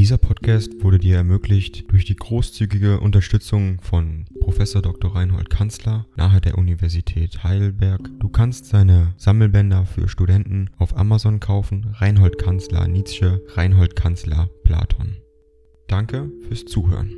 Dieser Podcast wurde dir ermöglicht durch die großzügige Unterstützung von Professor Dr. Reinhold Kanzler nahe der Universität Heidelberg. Du kannst seine Sammelbänder für Studenten auf Amazon kaufen. Reinhold Kanzler Nietzsche, Reinhold Kanzler Platon. Danke fürs Zuhören.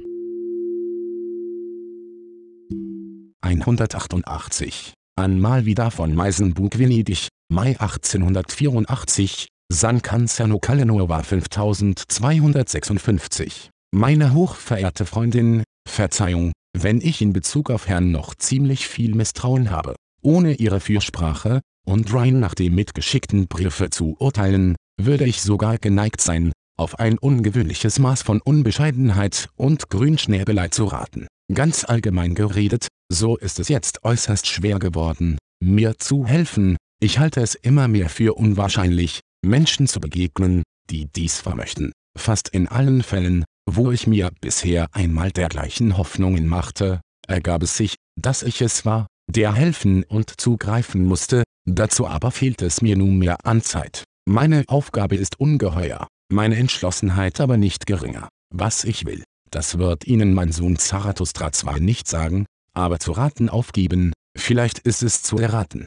188. An Mal wieder von Meisenbug Venedig, Mai 1884, San Canzano Calenova 5256. Meine hochverehrte Freundin, Verzeihung, wenn ich in Bezug auf Herrn noch ziemlich viel Misstrauen habe. Ohne Ihre Fürsprache, und rein nach dem mitgeschickten Briefe zu urteilen, würde ich sogar geneigt sein, auf ein ungewöhnliches Maß von Unbescheidenheit und Grünschnäbelei zu raten. Ganz allgemein geredet, so ist es jetzt äußerst schwer geworden, mir zu helfen, ich halte es immer mehr für unwahrscheinlich, Menschen zu begegnen, die dies vermöchten. Fast in allen Fällen, wo ich mir bisher einmal dergleichen Hoffnungen machte, ergab es sich, dass ich es war, der helfen und zugreifen musste, dazu aber fehlt es mir nunmehr an Zeit. Meine Aufgabe ist ungeheuer, meine Entschlossenheit aber nicht geringer. Was ich will, das wird Ihnen mein Sohn Zarathustra zwar nicht sagen, aber zu raten aufgeben, vielleicht ist es zu erraten.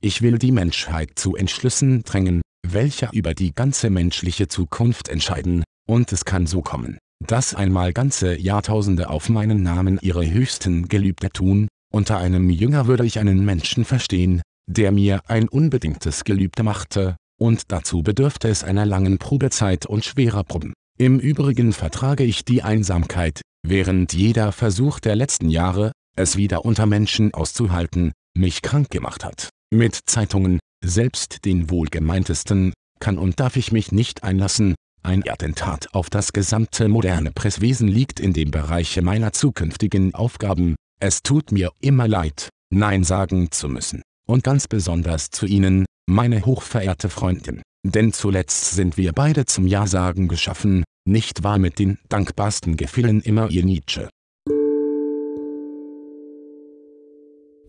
ich will die Menschheit zu Entschlüssen drängen, welcher über die ganze menschliche Zukunft entscheiden, und es kann so kommen, dass einmal ganze Jahrtausende auf meinen Namen ihre höchsten Gelübde tun, unter einem Jünger würde ich einen Menschen verstehen, der mir ein unbedingtes Gelübde machte, und dazu bedürfte es einer langen Probezeit und schwerer Proben. Im Übrigen vertrage ich die Einsamkeit, während jeder Versuch der letzten Jahre, es wieder unter Menschen auszuhalten, mich krank gemacht hat. Mit Zeitungen, selbst den wohlgemeintesten, kann und darf ich mich nicht einlassen, ein Attentat auf das gesamte moderne Presswesen liegt in dem Bereich meiner zukünftigen Aufgaben, es tut mir immer leid, Nein sagen zu müssen, und ganz besonders zu Ihnen, meine hochverehrte Freundin, denn zuletzt sind wir beide zum Ja-Sagen geschaffen, nicht wahr mit den dankbarsten Gefühlen immer Ihr Nietzsche.